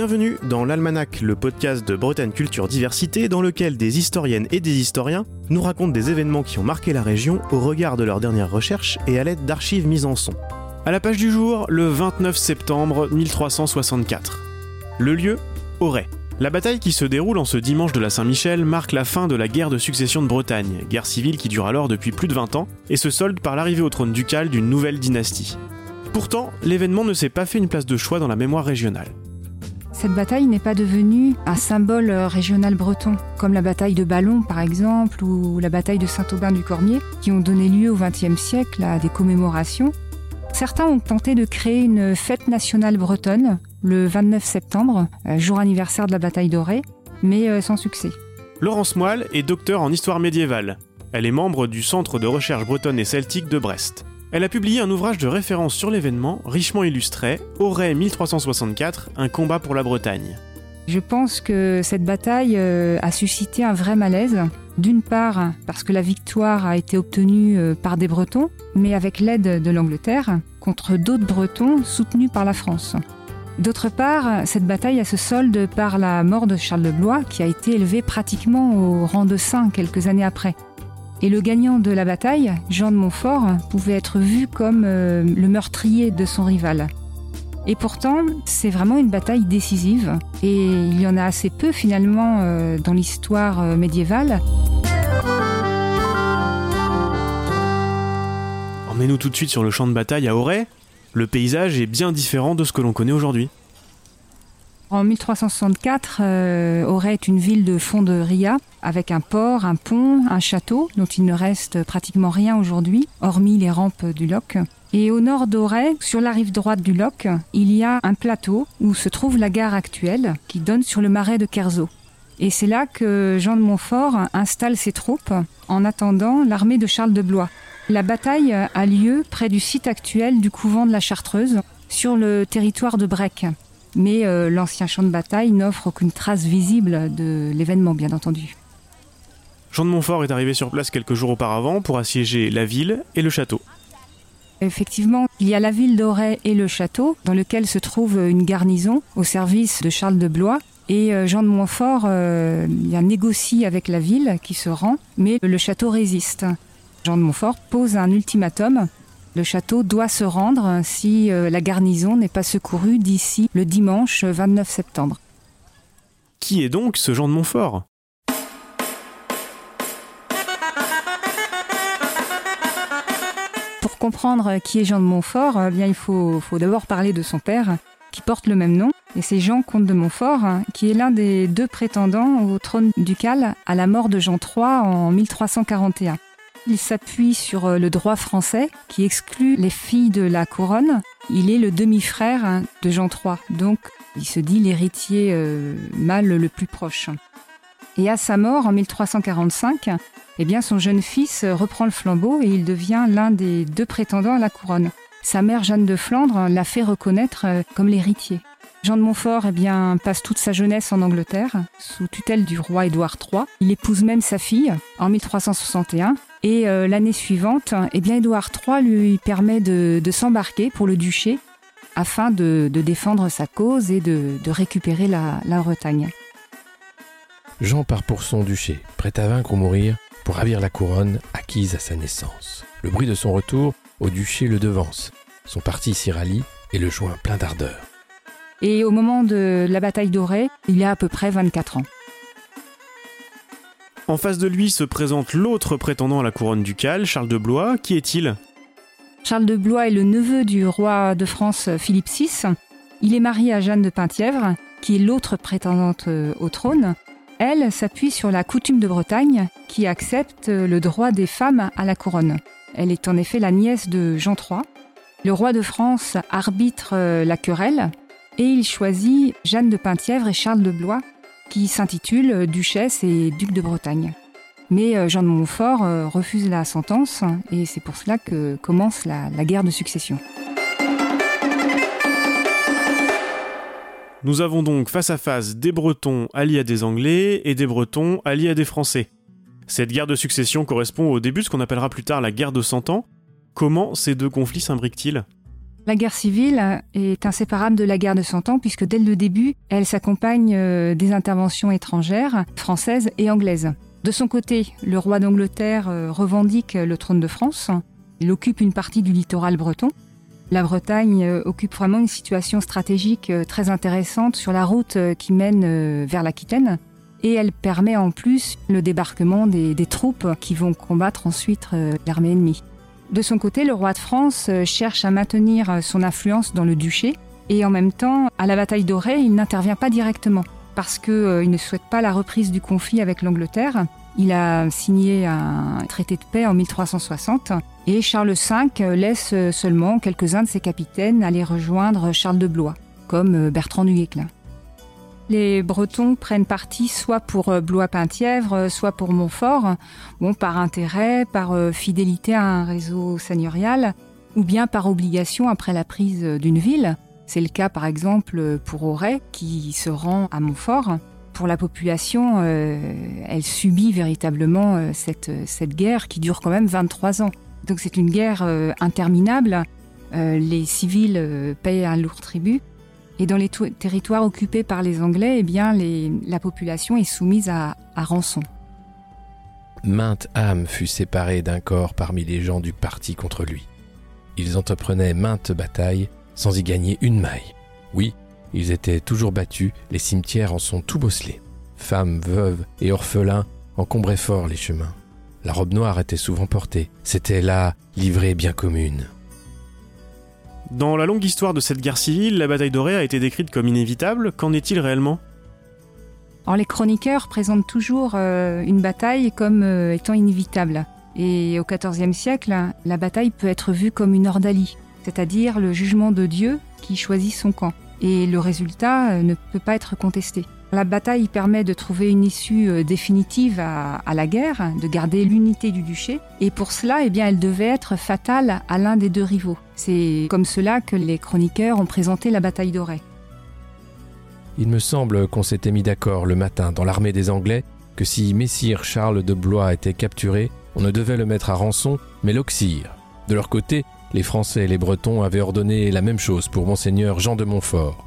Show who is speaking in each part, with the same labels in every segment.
Speaker 1: Bienvenue dans l'Almanach, le podcast de Bretagne Culture Diversité, dans lequel des historiennes et des historiens nous racontent des événements qui ont marqué la région au regard de leurs dernières recherches et à l'aide d'archives mises en son. À la page du jour, le 29 septembre 1364. Le lieu Auray. La bataille qui se déroule en ce dimanche de la Saint-Michel marque la fin de la guerre de succession de Bretagne, guerre civile qui dure alors depuis plus de 20 ans, et se solde par l'arrivée au trône ducal d'une nouvelle dynastie. Pourtant, l'événement ne s'est pas fait une place de choix dans la mémoire régionale.
Speaker 2: Cette bataille n'est pas devenue un symbole régional breton, comme la bataille de Ballon par exemple, ou la bataille de Saint-Aubin-du-Cormier, qui ont donné lieu au XXe siècle à des commémorations. Certains ont tenté de créer une fête nationale bretonne le 29 septembre, euh, jour anniversaire de la bataille d'Auray, mais euh, sans succès.
Speaker 1: Laurence Moelle est docteur en histoire médiévale. Elle est membre du Centre de recherche bretonne et celtique de Brest. Elle a publié un ouvrage de référence sur l'événement, richement illustré, Auray 1364, un combat pour la Bretagne.
Speaker 2: Je pense que cette bataille euh, a suscité un vrai malaise. D'une part, parce que la victoire a été obtenue euh, par des Bretons, mais avec l'aide de l'Angleterre, contre d'autres Bretons soutenus par la France. D'autre part, cette bataille a se solde par la mort de Charles de Blois, qui a été élevé pratiquement au rang de saint quelques années après. Et le gagnant de la bataille, Jean de Montfort, pouvait être vu comme euh, le meurtrier de son rival. Et pourtant, c'est vraiment une bataille décisive, et il y en a assez peu finalement euh, dans l'histoire euh, médiévale.
Speaker 1: Emmenez-nous tout de suite sur le champ de bataille à Auray. Le paysage est bien différent de ce que l'on connaît aujourd'hui.
Speaker 2: En 1364, euh, Auray est une ville de fond de Ria, avec un port, un pont, un château, dont il ne reste pratiquement rien aujourd'hui, hormis les rampes du Loch. Et au nord d'Auray, sur la rive droite du Loch, il y a un plateau où se trouve la gare actuelle, qui donne sur le marais de Kerzo. Et c'est là que Jean de Montfort installe ses troupes en attendant l'armée de Charles de Blois. La bataille a lieu près du site actuel du couvent de la Chartreuse, sur le territoire de Brec mais euh, l'ancien champ de bataille n'offre aucune trace visible de l'événement, bien entendu.
Speaker 1: Jean de Montfort est arrivé sur place quelques jours auparavant pour assiéger la ville et le château.
Speaker 2: Effectivement, il y a la ville d'Auray et le château, dans lequel se trouve une garnison au service de Charles de Blois. Et euh, Jean de Montfort euh, il a négocie avec la ville qui se rend, mais le château résiste. Jean de Montfort pose un ultimatum le château doit se rendre si euh, la garnison n'est pas secourue d'ici le dimanche 29 septembre.
Speaker 1: Qui est donc ce Jean de Montfort?
Speaker 2: Comprendre qui est Jean de Montfort, eh bien, il faut, faut d'abord parler de son père, qui porte le même nom, et c'est Jean comte de Montfort, qui est l'un des deux prétendants au trône ducal à la mort de Jean III en 1341. Il s'appuie sur euh, le droit français qui exclut les filles de la couronne. Il est le demi-frère hein, de Jean III, donc il se dit l'héritier euh, mâle le plus proche. Et à sa mort en 1345, eh bien son jeune fils reprend le flambeau et il devient l'un des deux prétendants à la couronne. Sa mère Jeanne de Flandre l'a fait reconnaître euh, comme l'héritier. Jean de Montfort eh bien, passe toute sa jeunesse en Angleterre, sous tutelle du roi Édouard III. Il épouse même sa fille en 1361 et euh, l'année suivante, eh bien, Édouard III lui permet de, s'embarquer pour le duché afin de, défendre sa cause et de, récupérer la, la, Bretagne.
Speaker 3: Jean part pour son duché, prêt à vaincre ou mourir, pour ravir la couronne acquise à sa naissance. Le bruit de son retour au duché le devance. Son parti s'y rallie et le joint plein d'ardeur.
Speaker 2: Et au moment de la bataille d'Auray, il a à peu près 24 ans.
Speaker 1: En face de lui se présente l'autre prétendant à la couronne ducale, Charles de Blois. Qui est-il?
Speaker 2: Charles de Blois est le neveu du roi de France Philippe VI. Il est marié à Jeanne de Penthièvre, qui est l'autre prétendante euh, au trône. Elle s'appuie sur la coutume de Bretagne, qui accepte le droit des femmes à la couronne. Elle est en effet la nièce de Jean III. Le roi de France arbitre euh, la querelle et il choisit Jeanne de Penthièvre et Charles de Blois qui s'intitule Duchesse et Duc de Bretagne. Mais euh, Jean de Montfort euh, refuse la sentence et c'est pour cela que commence la guerre de succession.
Speaker 1: Nous avons donc face à face des Bretons alliés à des Anglais et des Bretons alliés à des Français. Cette guerre de succession correspond au début de ce qu'on appellera plus tard la guerre de Cent Ans. Comment ces deux conflits s'imbriquent-ils?
Speaker 2: La guerre civile est inséparable de la guerre de Cent Ans puisque dès le début, elle s'accompagne euh, des interventions étrangères, françaises et anglaises. De son côté, le roi d'Angleterre euh, revendique le trône de France. Il occupe une partie du littoral breton. La Bretagne euh, occupe vraiment une situation stratégique très intéressante sur la route qui mène vers l'Aquitaine. Et elle permet en plus le débarquement des, troupes qui vont combattre ensuite l'armée ennemie. De son côté, le roi de France euh, cherche à maintenir euh, son influence dans le duché et en même temps, à la bataille d'Auray, il n'intervient pas directement parce qu'il euh, ne souhaite pas la reprise du conflit avec l'Angleterre. Il a signé un traité de paix en 1360 et Charles V laisse seulement quelques-uns de ses capitaines aller rejoindre Charles de Blois, comme Bertrand du Guesclin. Les Bretons prennent parti soit pour euh, Blois-Penthièvre, euh, soit pour Montfort, bon, par intérêt, par euh, fidélité à un réseau seigneurial, ou bien par obligation après la prise d'une ville. C'est le cas par exemple pour Auray qui se rend à Montfort. Pour la population, elle subit véritablement cette, cette guerre qui dure quand même 23 ans. Donc c'est une guerre interminable. les civils payent un lourd tribut et dans les territoires occupés par les Anglais, eh bien, la population est soumise à, à rançon.
Speaker 3: Mainte âme fut séparée d'un corps parmi les gens du parti contre lui. Ils entreprenaient maintes batailles sans y gagner une maille. Oui, ils étaient toujours battus, les cimetières en sont tout bosselés. Femmes, veuves et orphelins encombraient fort les chemins. La robe noire était souvent portée, c'était la livrée bien commune.
Speaker 1: Dans la longue histoire de cette guerre civile, la bataille d'Auray a été décrite comme inévitable. Qu'en est-il réellement?
Speaker 2: Alors, Les chroniqueurs présentent toujours euh, une bataille comme euh, étant inévitable. Et au XIVe siècle, la bataille peut être vue comme une ordalie, c'est-à-dire le jugement de Dieu qui choisit son camp. Et le résultat euh, ne peut pas être contesté. La bataille permet de trouver une issue euh, définitive à, la guerre, de garder l'unité du duché, et pour cela, eh bien, elle devait être fatale à l'un des deux rivaux. C'est comme cela que les chroniqueurs ont présenté la bataille d'Auray.
Speaker 3: Il me semble qu'on s'était mis d'accord le matin dans l'armée des Anglais que si Messire Charles de Blois était capturé, on ne devait le mettre à rançon, mais l'oxyre. De leur côté, les Français et les Bretons avaient ordonné la même chose pour monseigneur Jean de Montfort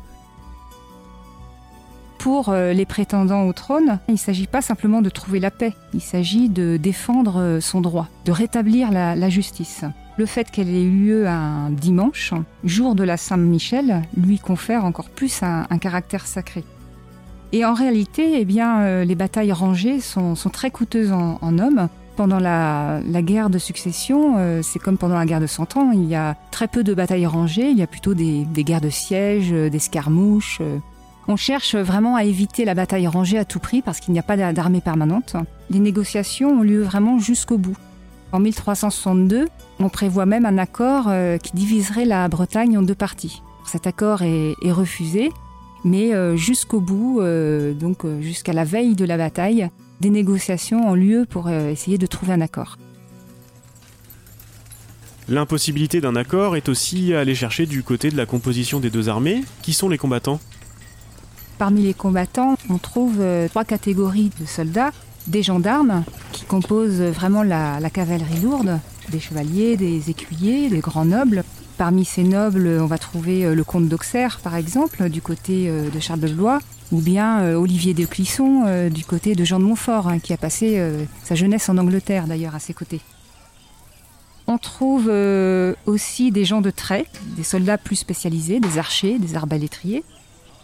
Speaker 2: pour euh, les prétendants au trône, il ne s'agit pas simplement de trouver la paix, il s'agit de défendre euh, son droit, de rétablir la, justice. Le fait qu'elle ait eu lieu un dimanche, jour de la Saint-Michel, lui confère encore plus un, caractère sacré. Et en réalité, eh bien, euh, les batailles rangées sont, très coûteuses en, hommes. Pendant la, guerre de succession, c'est comme pendant la guerre de Cent Ans, il y a très peu de batailles rangées, il y a plutôt des, guerres de siège, des escarmouches, on cherche vraiment à éviter la bataille rangée à tout prix parce qu'il n'y a pas d'armée permanente. Les négociations ont lieu vraiment jusqu'au bout. En 1362, on prévoit même un accord euh, qui diviserait la Bretagne en deux parties. Cet accord est, refusé, mais euh, jusqu'au bout, euh, donc jusqu'à la veille de la bataille, des négociations ont lieu pour essayer de trouver un accord.
Speaker 1: L'impossibilité d'un accord est aussi à aller chercher du côté de la composition des deux armées. Qui sont les combattants?
Speaker 2: Parmi les combattants, on trouve euh, trois catégories de soldats. Des gendarmes, qui composent vraiment la, cavalerie lourde, des chevaliers, des écuyers, des grands nobles. Parmi ces nobles, on va trouver euh, le comte d'Auxerre, par exemple, du côté euh, de Charles de Blois, ou bien Olivier de Clisson, du côté de Jean de Montfort, hein, qui a passé sa jeunesse en Angleterre, d'ailleurs, à ses côtés. On trouve aussi des gens de trait, des soldats plus spécialisés, des archers, des arbalétriers,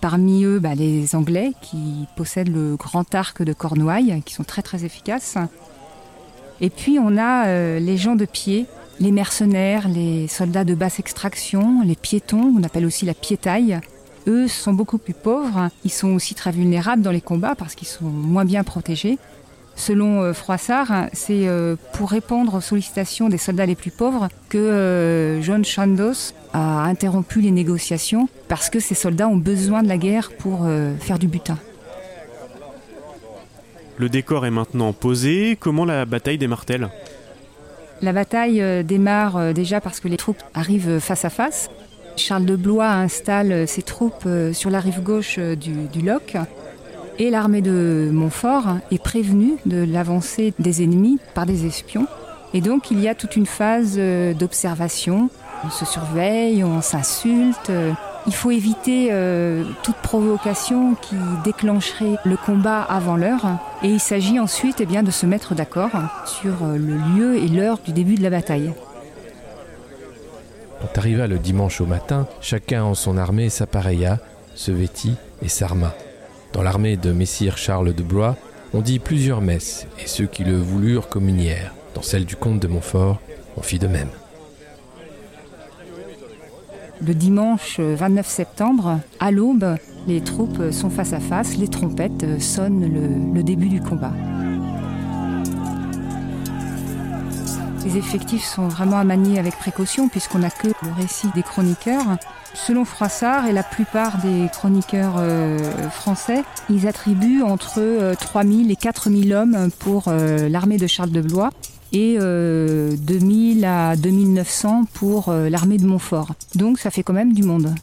Speaker 2: Parmi eux, bah, les Anglais qui possèdent le grand arc de Cornouailles, qui sont très très efficaces. Et puis on a euh, les gens de pied, les mercenaires, les soldats de basse extraction, les piétons, on appelle aussi la piétaille. Eux sont beaucoup plus pauvres, ils sont aussi très vulnérables dans les combats parce qu'ils sont moins bien protégés. Selon euh, Froissart, c'est euh, pour répondre aux sollicitations des soldats les plus pauvres que euh, John Chandos a interrompu les négociations parce que ces soldats ont besoin de la guerre pour faire du butin.
Speaker 1: Le décor est maintenant posé. Comment la bataille démarre-t-elle?
Speaker 2: La bataille démarre déjà parce que les troupes arrivent face à face. Charles de Blois installe ses troupes sur la rive gauche du, du Loc et l'armée de Montfort est prévenue de l'avancée des ennemis par des espions. Et donc il y a toute une phase euh, d'observation On se surveille, on s'insulte. Il faut éviter euh, toute provocation qui déclencherait le combat avant l'heure. Et il s'agit ensuite eh de se mettre d'accord sur euh, le lieu et l'heure du début de la bataille.
Speaker 3: Quand arriva le dimanche au matin, chacun en son armée s'appareilla, se vêtit et s'arma. Dans l'armée de Messire Charles de Blois, on dit plusieurs messes, et ceux qui le voulurent communièrent. Dans celle du comte de Montfort, on fit de même.
Speaker 2: Le dimanche 29 septembre, à l'aube, les troupes sont face à face, les trompettes sonnent le, début du combat. Les effectifs sont vraiment à manier avec précaution puisqu'on n'a que le récit des chroniqueurs. Selon Froissart et la plupart des chroniqueurs euh, français, ils attribuent entre euh, 3000 et 4000 hommes pour euh, l'armée de Charles de Blois et euh, 2000 à 2900 pour euh, l'armée de Montfort. Donc ça fait quand même du monde.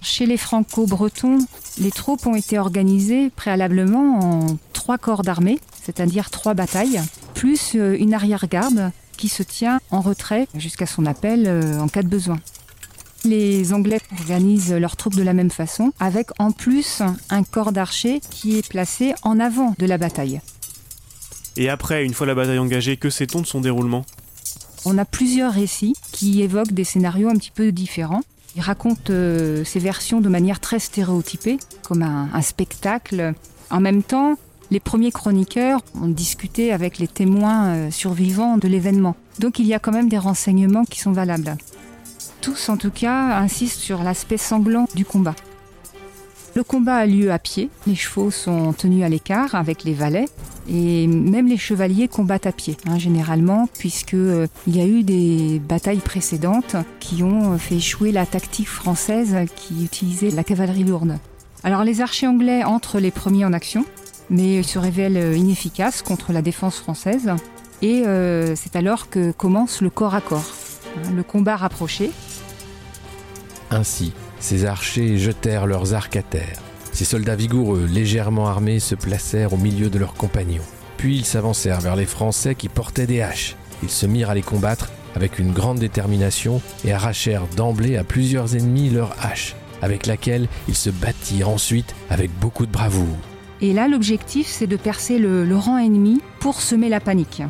Speaker 2: Chez les franco-bretons, les troupes ont été organisées préalablement en trois corps d'armée, c'est-à-dire trois batailles, plus euh, une arrière-garde qui se tient en retrait jusqu'à son appel euh, en cas de besoin. Les Anglais organisent leurs troupes de la même façon, avec en plus un corps d'archers qui est placé en avant de la bataille.
Speaker 1: Et après, une fois la bataille engagée, que sait-on de son déroulement?
Speaker 2: On a plusieurs récits qui évoquent des scénarios un petit peu différents. Ils racontent euh, ces versions de manière très stéréotypée, comme un, un spectacle. En même temps, les premiers chroniqueurs ont discuté avec les témoins euh, survivants de l'événement. Donc il y a quand même des renseignements qui sont valables. Tous, en tout cas, insistent sur l'aspect sanglant du combat. Le combat a lieu à pied, les chevaux sont tenus à l'écart avec les valets, et même les chevaliers combattent à pied, hein, généralement, puisque euh, il y a eu des batailles précédentes qui ont fait échouer la tactique française qui utilisait la cavalerie lourde. Alors les archers anglais entrent les premiers en action, mais se révèlent euh, inefficaces contre la défense française, et euh, c'est alors que commence le corps à corps. Hein, Le combat rapproché,
Speaker 3: Ainsi, ces archers jetèrent leurs arcs à terre. Ces soldats vigoureux, légèrement armés, se placèrent au milieu de leurs compagnons. Puis ils s'avancèrent vers les Français qui portaient des haches. Ils se mirent à les combattre avec une grande détermination et arrachèrent d'emblée à plusieurs ennemis leurs haches, avec laquelle ils se battirent ensuite avec beaucoup de bravoure.
Speaker 2: Et là, l'objectif, c'est de percer le, rang ennemi pour semer la panique,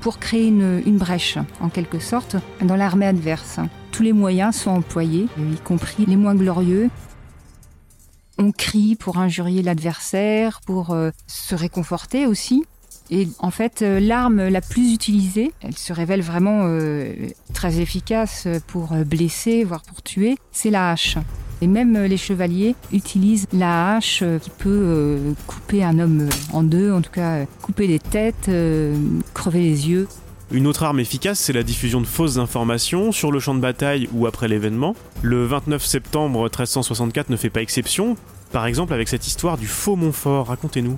Speaker 2: pour créer une brèche, en quelque sorte, dans l'armée adverse. Tous les moyens sont employés, y compris les moins glorieux. On crie pour injurier l'adversaire, pour euh, se réconforter aussi. Et en fait, euh, l'arme la plus utilisée, elle se révèle vraiment euh, très efficace pour blesser, voire pour tuer, c'est la hache. Et même les chevaliers utilisent la hache qui peut couper un homme en deux, en tout cas couper les têtes, crever les yeux.
Speaker 1: Une autre arme efficace, c'est la diffusion de fausses informations sur le champ de bataille ou après l'événement. Le 29 septembre 1364 ne fait pas exception, par exemple avec cette histoire du faux Montfort, racontez-nous.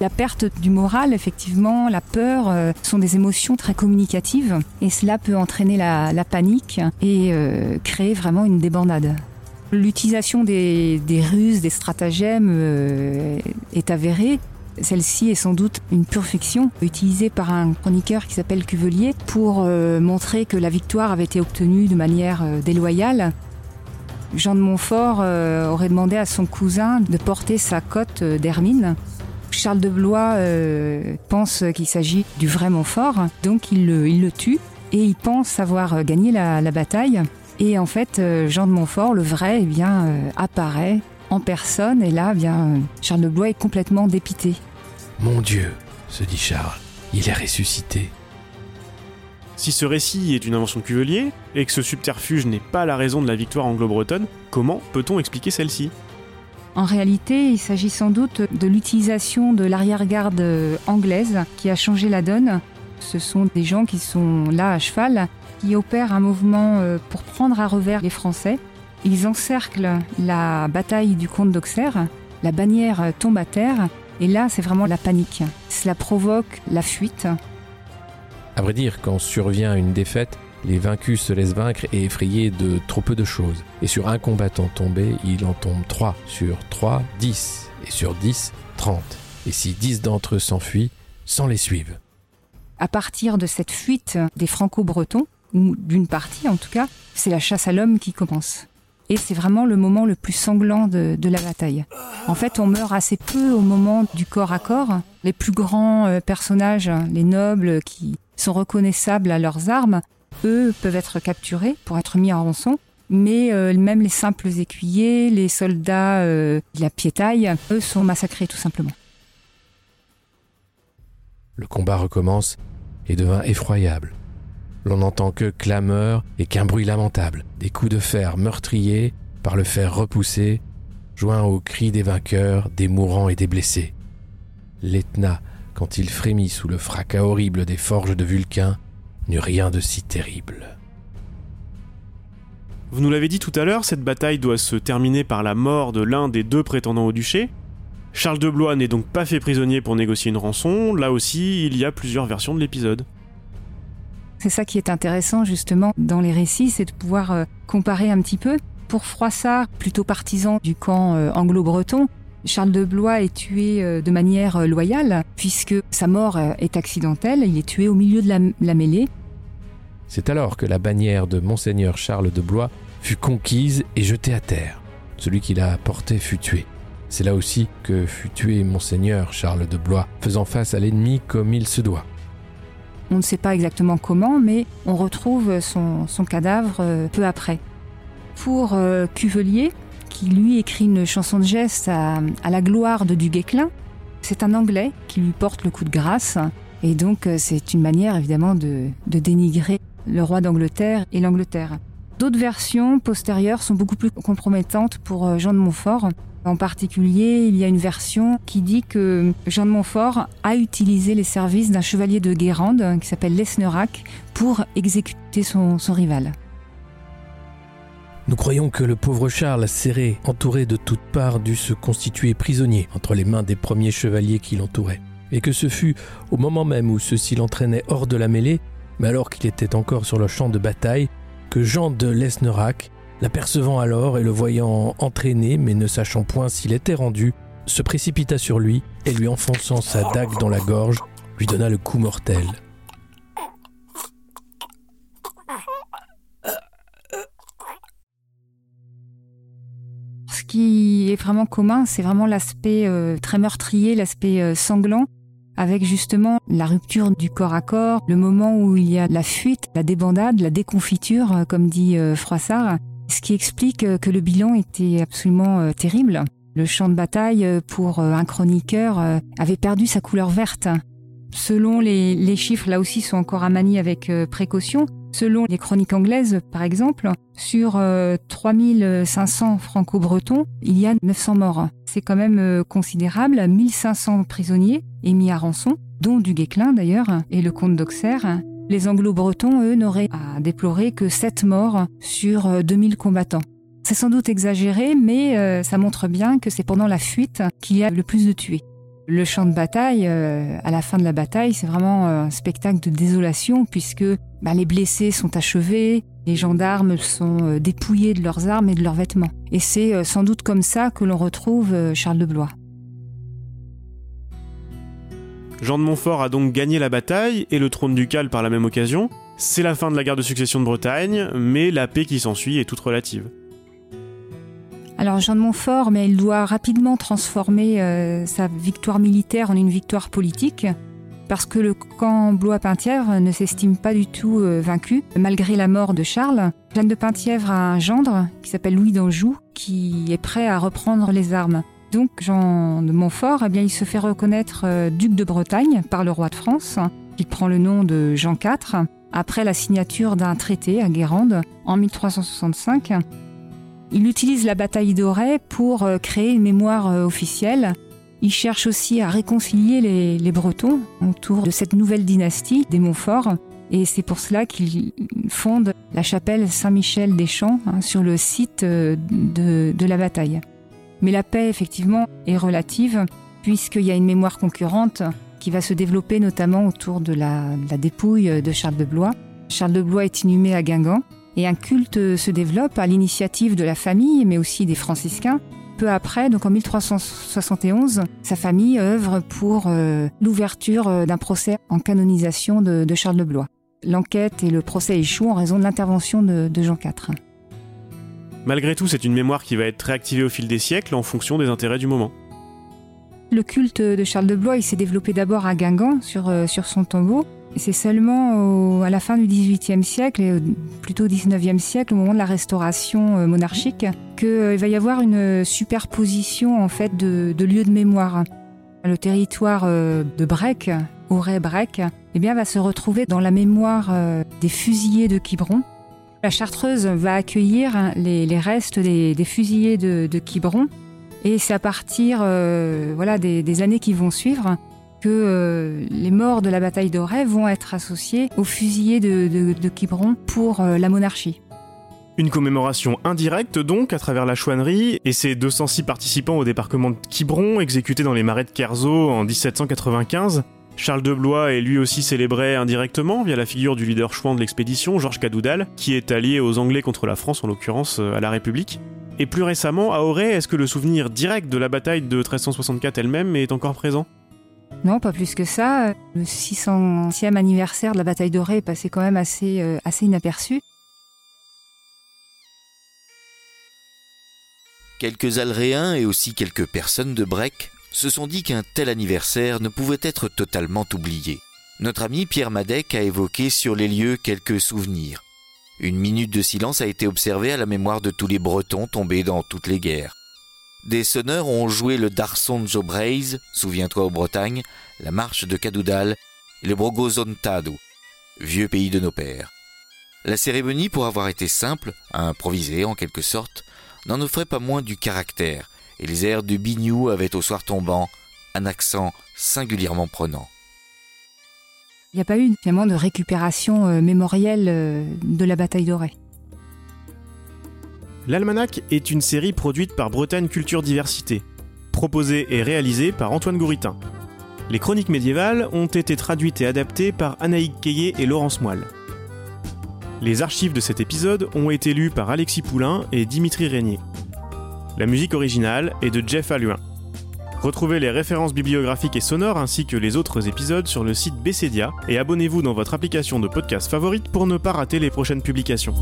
Speaker 2: La perte du moral, effectivement, la peur euh, sont des émotions très communicatives et cela peut entraîner la, panique et euh, créer vraiment une débandade. L'utilisation des, des ruses, des stratagèmes euh, est avérée. Celle-ci est sans doute une pure fiction utilisée par un chroniqueur qui s'appelle Cuvelier pour euh, montrer que la victoire avait été obtenue de manière euh, déloyale. Jean de Montfort euh, aurait demandé à son cousin de porter sa cotte euh, d'hermine. Charles de Blois pense qu'il s'agit du vrai Montfort, donc il le, tue et il pense avoir gagné la, bataille. Et en fait, Jean de Montfort, le vrai, eh bien, apparaît en personne et là, eh bien, Charles de Blois est complètement dépité.
Speaker 3: Mon Dieu, se dit Charles, il est ressuscité.
Speaker 1: Si ce récit est une invention de Cuvelier, et que ce subterfuge n'est pas la raison de la victoire anglo-bretonne, comment peut-on expliquer celle-ci?
Speaker 2: En réalité, il s'agit sans doute de l'utilisation de l'arrière-garde anglaise qui a changé la donne. Ce sont des gens qui sont là à cheval, qui opèrent un mouvement euh, pour prendre à revers les Français. Ils encerclent la bataille du comte d'Auxerre, la bannière tombe à terre, et là c'est vraiment la panique. Cela provoque la fuite.
Speaker 3: À vrai dire, quand survient une défaite, les vaincus se laissent vaincre et effrayer de trop peu de choses. Et sur un combattant tombé, il en tombe 3. Sur 3, 10. Et sur 10, 30. Et si 10 d'entre eux s'enfuient, 100 les suivent.
Speaker 2: À partir de cette fuite des franco-bretons, ou d'une partie en tout cas, c'est la chasse à l'homme qui commence. Et c'est vraiment le moment le plus sanglant de, la bataille. En fait, on meurt assez peu au moment du corps à corps. Les plus grands euh, personnages, les nobles qui sont reconnaissables à leurs armes, eux peuvent être capturés pour être mis en rançon. Mais euh, même les simples écuyers, les soldats euh, de la piétaille, eux sont massacrés tout simplement.
Speaker 3: Le combat recommence et devint effroyable. L'on n'entend que clameurs et qu'un bruit lamentable, des coups de fer meurtriers par le fer repoussé, joints aux cris des vainqueurs, des mourants et des blessés. L'Etna, quand il frémit sous le fracas horrible des forges de Vulcain, n'eut rien de si terrible.
Speaker 1: Vous nous l'avez dit tout à l'heure, cette bataille doit se terminer par la mort de l'un des deux prétendants au duché. Charles de Blois n'est donc pas fait prisonnier pour négocier une rançon, là aussi il y a plusieurs versions de l'épisode.
Speaker 2: C'est ça qui est intéressant justement dans les récits, c'est de pouvoir euh, comparer un petit peu. Pour Froissart, plutôt partisan du camp euh, anglo-breton, Charles de Blois est tué euh, de manière loyale, puisque sa mort est accidentelle, il est tué au milieu de la, mêlée.
Speaker 3: C'est alors que la bannière de Monseigneur Charles de Blois fut conquise et jetée à terre. Celui qui la portait fut tué. C'est là aussi que fut tué Monseigneur Charles de Blois, faisant face à l'ennemi comme il se doit.
Speaker 2: On ne sait pas exactement comment, mais on retrouve son, cadavre euh, peu après. Pour euh, Cuvelier, qui lui écrit une chanson de geste à, la gloire de Duguesclin, c'est un Anglais qui lui porte le coup de grâce, et donc euh, c'est une manière évidemment de, de dénigrer le roi d'Angleterre et l'Angleterre. D'autres versions postérieures sont beaucoup plus compromettantes pour Jean de Montfort. En particulier, il y a une version qui dit que Jean de Montfort a utilisé les services d'un chevalier de Guérande qui s'appelle Lesnerac pour exécuter son, rival.
Speaker 3: Nous croyons que le pauvre Charles, serré, entouré de toutes parts, dut se constituer prisonnier entre les mains des premiers chevaliers qui l'entouraient, et que ce fut au moment même où ceux-ci l'entraînaient hors de la mêlée, mais alors qu'il était encore sur le champ de bataille, que Jean de Lesnerac L'apercevant alors et le voyant entraîné, mais ne sachant point s'il était rendu, se précipita sur lui et lui enfonçant sa dague dans la gorge, lui donna le coup mortel.
Speaker 2: Ce qui est vraiment commun, c'est vraiment l'aspect euh, très meurtrier, l'aspect euh, sanglant, avec justement la rupture du corps à corps, le moment où il y a la fuite, la débandade, la déconfiture, euh, comme dit Froissart, ce qui explique euh, que le bilan était absolument euh, terrible. Le champ de bataille, euh, pour un chroniqueur, avait perdu sa couleur verte. Selon les, chiffres, là aussi, sont encore à manier avec précaution. Selon les chroniques anglaises, par exemple, sur 3500 franco-bretons, il y a 900 morts. C'est quand même considérable. 1500 prisonniers émis à rançon, dont du Guesclin d'ailleurs, et le comte d'Auxerre. Les anglo-bretons, eux, n'auraient à déplorer que 7 morts sur 2000 euh, combattants. C'est sans doute exagéré, mais euh, ça montre bien que c'est pendant la fuite qu'il y a le plus de tués. Le champ de bataille, euh, à la fin de la bataille, c'est vraiment un spectacle de désolation puisque bah, les blessés sont achevés, les gendarmes sont dépouillés de leurs armes et de leurs vêtements. Et c'est sans doute comme ça que l'on retrouve Charles de Blois.
Speaker 1: Jean de Montfort a donc gagné la bataille et le trône ducal par la même occasion. C'est la fin de la guerre de succession de Bretagne, mais la paix qui s'ensuit est toute relative.
Speaker 2: Alors Jean de Montfort, mais il doit rapidement transformer euh, sa victoire militaire en une victoire politique, parce que le camp Blois-Penthièvre ne s'estime pas du tout euh, vaincu, malgré la mort de Charles. Jeanne de Penthièvre a un gendre qui s'appelle Louis d'Anjou, qui est prêt à reprendre les armes. Jean de Montfort, eh bien, il se fait reconnaître euh, duc de Bretagne par le roi de France. Il prend le nom de Jean IV après la signature d'un traité à Guérande en 1365. Il utilise la bataille d'Auray pour euh, créer une mémoire euh, officielle. Il cherche aussi à réconcilier les, Bretons autour de cette nouvelle dynastie des Montfort. Et c'est pour cela qu'il fonde la chapelle Saint-Michel des Champs hein, sur le site de la bataille. Mais la paix, effectivement, est relative, puisqu'il y a une mémoire concurrente qui va se développer notamment autour de la, dépouille de Charles de Blois. Charles de Blois est inhumé à Guingamp, et un culte se développe à l'initiative de la famille, mais aussi des franciscains. Peu après, donc en 1371, sa famille œuvre pour euh, l'ouverture d'un procès en canonisation de Charles de Blois. l'enquête et le procès échouent en raison de l'intervention de, Jean IV.
Speaker 1: Malgré tout, c'est une mémoire qui va être réactivée au fil des siècles en fonction des intérêts du moment.
Speaker 2: Le culte de Charles de Blois, s'est développé d'abord à Guingamp, sur, euh, son tombeau. C'est seulement à la fin du XVIIIe siècle, et plutôt au XIXe siècle, au moment de la restauration euh, monarchique, qu'il euh, va y avoir une superposition en fait de, de lieux de mémoire. Le territoire de Brec, Auray-Brec, eh bien, va se retrouver dans la mémoire des fusillés de Quiberon. La Chartreuse va accueillir les, restes des, fusillés de, Quiberon et c'est à partir euh, voilà, des, années qui vont suivre que euh, les morts de la bataille d'Auray vont être associés aux fusillés de, de, Quiberon pour euh, la monarchie.
Speaker 1: Une commémoration indirecte donc à travers la chouannerie et ses 206 participants au débarquement de Quiberon exécutés dans les marais de Kerzo en 1795. Charles de Blois est lui aussi célébré indirectement via la figure du leader chouan de l'expédition, Georges Cadoudal, qui est allié aux Anglais contre la France, en l'occurrence à la République. Et plus récemment, à Auray, est-ce que le souvenir direct de la bataille de 1364 elle-même est encore présent?
Speaker 2: Non, pas plus que ça. Le 600e anniversaire de la bataille d'Auray est passé quand même assez, euh, assez inaperçu.
Speaker 4: Quelques Alréens et aussi quelques personnes de Brec se sont dit qu'un tel anniversaire ne pouvait être totalement oublié. Notre ami Pierre Madec a évoqué sur les lieux quelques souvenirs. Une minute de silence a été observée à la mémoire de tous les Bretons tombés dans toutes les guerres. Des sonneurs ont joué le Darson de Jobreis, souviens-toi aux Bretagne, la marche de Cadoudal le Brogozontado, vieux pays de nos pères. La cérémonie, pour avoir été simple, improvisée en quelque sorte, n'en offrait pas moins du caractère, et les airs du Bignou avaient au soir tombant un accent singulièrement prenant.
Speaker 2: Il n'y a pas eu finalement de récupération euh, mémorielle euh, de la bataille d'Auray.
Speaker 1: L'Almanach est une série produite par Bretagne Culture Diversité, proposée et réalisée par Antoine Gouritin. Les chroniques médiévales ont été traduites et adaptées par Anaïk Keillé et Laurence Moelle. Les archives de cet épisode ont été lues par Alexis Poulain et Dimitri Régnier. La musique originale est de Jeff Alluin. Retrouvez les références bibliographiques et sonores ainsi que les autres épisodes sur le site BCDia et abonnez-vous dans votre application de podcast favorite pour ne pas rater les prochaines publications.